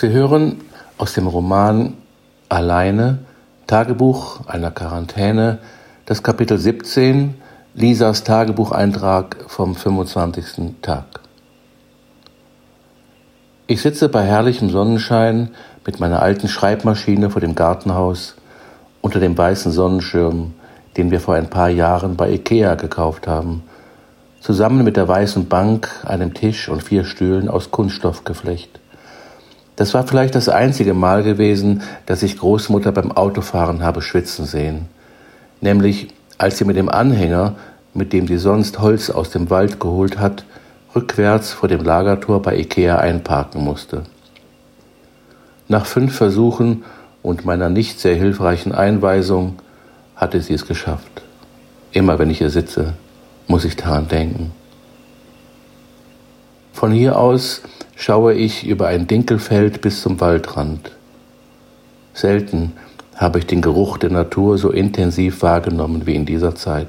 Sie hören aus dem Roman Alleine, Tagebuch einer Quarantäne, das Kapitel 17, Lisas Tagebucheintrag vom 25. Tag. Ich sitze bei herrlichem Sonnenschein mit meiner alten Schreibmaschine vor dem Gartenhaus unter dem weißen Sonnenschirm, den wir vor ein paar Jahren bei Ikea gekauft haben, zusammen mit der weißen Bank, einem Tisch und vier Stühlen aus Kunststoffgeflecht. Das war vielleicht das einzige Mal gewesen, dass ich Großmutter beim Autofahren habe schwitzen sehen, nämlich als sie mit dem Anhänger, mit dem sie sonst Holz aus dem Wald geholt hat, rückwärts vor dem Lagertor bei Ikea einparken musste. Nach fünf Versuchen und meiner nicht sehr hilfreichen Einweisung hatte sie es geschafft. Immer wenn ich hier sitze, muss ich daran denken. Von hier aus schaue ich über ein Dinkelfeld bis zum Waldrand. Selten habe ich den Geruch der Natur so intensiv wahrgenommen wie in dieser Zeit.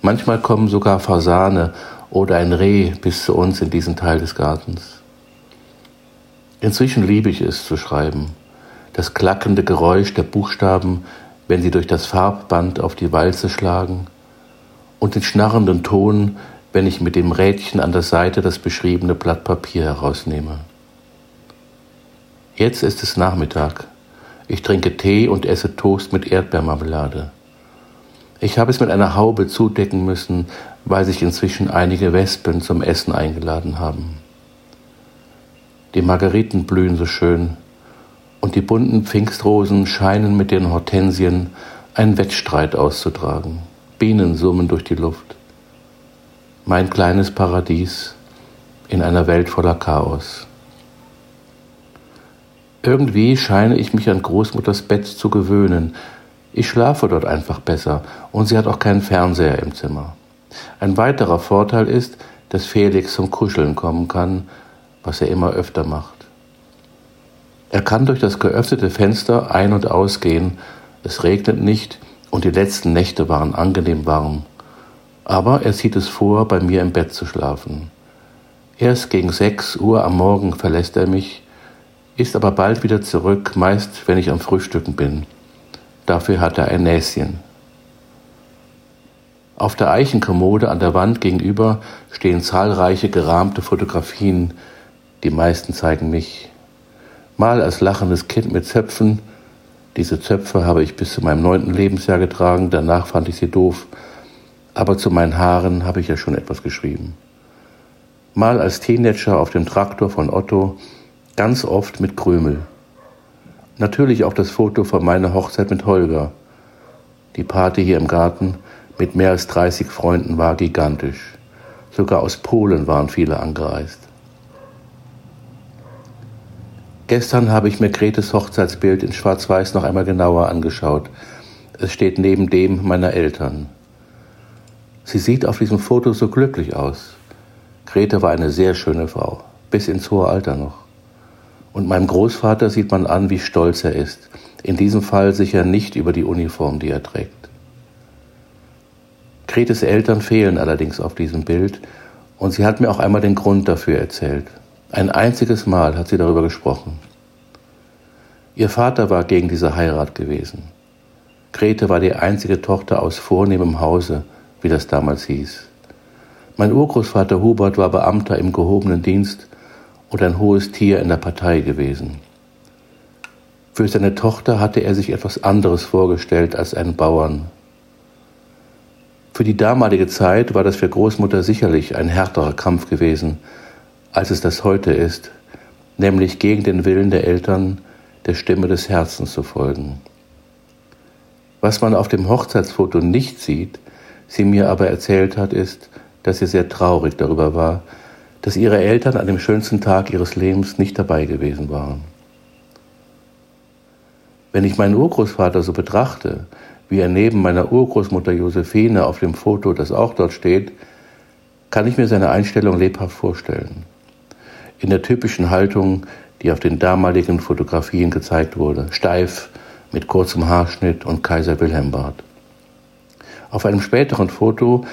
Manchmal kommen sogar Fasane oder ein Reh bis zu uns in diesen Teil des Gartens. Inzwischen liebe ich es zu schreiben. Das klackende Geräusch der Buchstaben, wenn sie durch das Farbband auf die Walze schlagen, und den schnarrenden Ton, wenn ich mit dem Rädchen an der Seite das beschriebene Blatt Papier herausnehme. Jetzt ist es Nachmittag. Ich trinke Tee und esse Toast mit Erdbeermarmelade. Ich habe es mit einer Haube zudecken müssen, weil sich inzwischen einige Wespen zum Essen eingeladen haben. Die Margeriten blühen so schön und die bunten Pfingstrosen scheinen mit den Hortensien einen Wettstreit auszutragen. Bienen summen durch die Luft. Mein kleines Paradies in einer Welt voller Chaos. Irgendwie scheine ich mich an Großmutters Bett zu gewöhnen. Ich schlafe dort einfach besser und sie hat auch keinen Fernseher im Zimmer. Ein weiterer Vorteil ist, dass Felix zum Kuscheln kommen kann, was er immer öfter macht. Er kann durch das geöffnete Fenster ein- und ausgehen, es regnet nicht und die letzten Nächte waren angenehm warm. Aber er zieht es vor, bei mir im Bett zu schlafen. Erst gegen sechs Uhr am Morgen verlässt er mich ist aber bald wieder zurück, meist wenn ich am Frühstücken bin. Dafür hat er ein Näschen. Auf der Eichenkommode an der Wand gegenüber stehen zahlreiche gerahmte Fotografien, die meisten zeigen mich. Mal als lachendes Kind mit Zöpfen, diese Zöpfe habe ich bis zu meinem neunten Lebensjahr getragen, danach fand ich sie doof, aber zu meinen Haaren habe ich ja schon etwas geschrieben. Mal als Teenager auf dem Traktor von Otto, Ganz oft mit Krümel. Natürlich auch das Foto von meiner Hochzeit mit Holger. Die Party hier im Garten mit mehr als 30 Freunden war gigantisch. Sogar aus Polen waren viele angereist. Gestern habe ich mir Gretes Hochzeitsbild in Schwarz-Weiß noch einmal genauer angeschaut. Es steht neben dem meiner Eltern. Sie sieht auf diesem Foto so glücklich aus. Grete war eine sehr schöne Frau, bis ins hohe Alter noch. Und meinem Großvater sieht man an, wie stolz er ist. In diesem Fall sicher nicht über die Uniform, die er trägt. Gretes Eltern fehlen allerdings auf diesem Bild und sie hat mir auch einmal den Grund dafür erzählt. Ein einziges Mal hat sie darüber gesprochen. Ihr Vater war gegen diese Heirat gewesen. Grete war die einzige Tochter aus vornehmem Hause, wie das damals hieß. Mein Urgroßvater Hubert war Beamter im gehobenen Dienst und ein hohes Tier in der Partei gewesen. Für seine Tochter hatte er sich etwas anderes vorgestellt als einen Bauern. Für die damalige Zeit war das für Großmutter sicherlich ein härterer Kampf gewesen, als es das heute ist, nämlich gegen den Willen der Eltern der Stimme des Herzens zu folgen. Was man auf dem Hochzeitsfoto nicht sieht, sie mir aber erzählt hat, ist, dass sie sehr traurig darüber war, dass ihre Eltern an dem schönsten Tag ihres Lebens nicht dabei gewesen waren. Wenn ich meinen Urgroßvater so betrachte, wie er neben meiner Urgroßmutter Josephine auf dem Foto, das auch dort steht, kann ich mir seine Einstellung lebhaft vorstellen. In der typischen Haltung, die auf den damaligen Fotografien gezeigt wurde, steif, mit kurzem Haarschnitt und Kaiser Wilhelm Bart. Auf einem späteren Foto,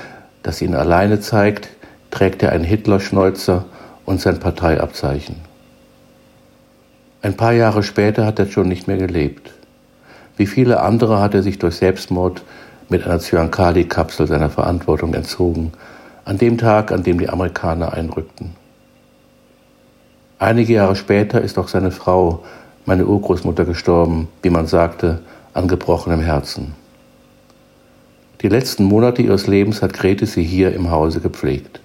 das ihn alleine zeigt, trägt er einen Hitlerschnäuzer und sein Parteiabzeichen. Ein paar Jahre später hat er schon nicht mehr gelebt. Wie viele andere hat er sich durch Selbstmord mit einer Zyankali-Kapsel seiner Verantwortung entzogen, an dem Tag, an dem die Amerikaner einrückten. Einige Jahre später ist auch seine Frau, meine Urgroßmutter, gestorben, wie man sagte, an gebrochenem Herzen. Die letzten Monate ihres Lebens hat Grete sie hier im Hause gepflegt.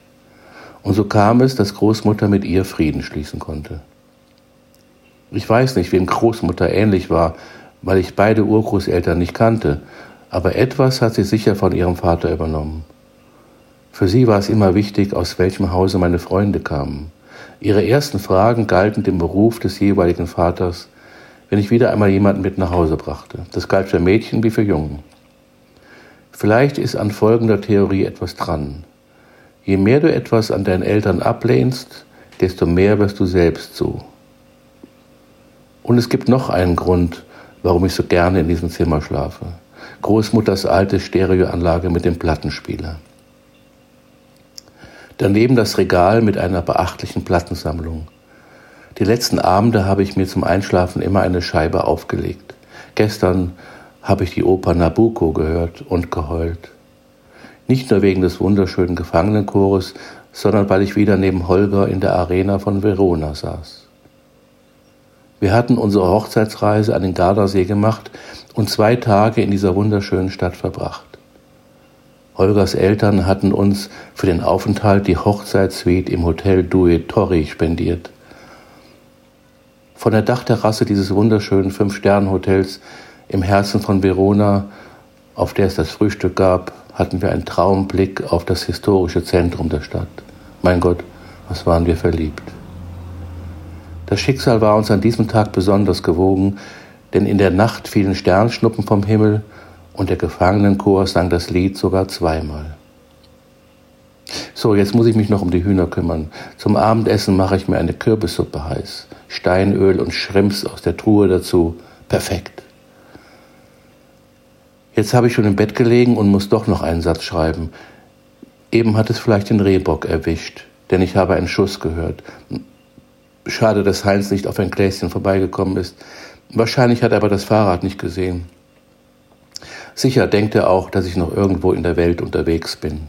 Und so kam es, dass Großmutter mit ihr Frieden schließen konnte. Ich weiß nicht, wem Großmutter ähnlich war, weil ich beide Urgroßeltern nicht kannte, aber etwas hat sie sicher von ihrem Vater übernommen. Für sie war es immer wichtig, aus welchem Hause meine Freunde kamen. Ihre ersten Fragen galten dem Beruf des jeweiligen Vaters, wenn ich wieder einmal jemanden mit nach Hause brachte. Das galt für Mädchen wie für Jungen. Vielleicht ist an folgender Theorie etwas dran. Je mehr du etwas an deinen Eltern ablehnst, desto mehr wirst du selbst so. Und es gibt noch einen Grund, warum ich so gerne in diesem Zimmer schlafe. Großmutters alte Stereoanlage mit dem Plattenspieler. Daneben das Regal mit einer beachtlichen Plattensammlung. Die letzten Abende habe ich mir zum Einschlafen immer eine Scheibe aufgelegt. Gestern habe ich die Oper Nabucco gehört und geheult. Nicht nur wegen des wunderschönen Gefangenenchores, sondern weil ich wieder neben Holger in der Arena von Verona saß. Wir hatten unsere Hochzeitsreise an den Gardasee gemacht und zwei Tage in dieser wunderschönen Stadt verbracht. Holgers Eltern hatten uns für den Aufenthalt die Hochzeitssuite im Hotel Due Torri spendiert. Von der Dachterrasse dieses wunderschönen Fünf-Sterne-Hotels im Herzen von Verona, auf der es das Frühstück gab, hatten wir einen Traumblick auf das historische Zentrum der Stadt. Mein Gott, was waren wir verliebt. Das Schicksal war uns an diesem Tag besonders gewogen, denn in der Nacht fielen Sternschnuppen vom Himmel und der Gefangenenchor sang das Lied sogar zweimal. So, jetzt muss ich mich noch um die Hühner kümmern. Zum Abendessen mache ich mir eine Kürbissuppe heiß, Steinöl und Schrimps aus der Truhe dazu. Perfekt. Jetzt habe ich schon im Bett gelegen und muss doch noch einen Satz schreiben. Eben hat es vielleicht den Rehbock erwischt, denn ich habe einen Schuss gehört. Schade, dass Heinz nicht auf ein Gläschen vorbeigekommen ist. Wahrscheinlich hat er aber das Fahrrad nicht gesehen. Sicher denkt er auch, dass ich noch irgendwo in der Welt unterwegs bin.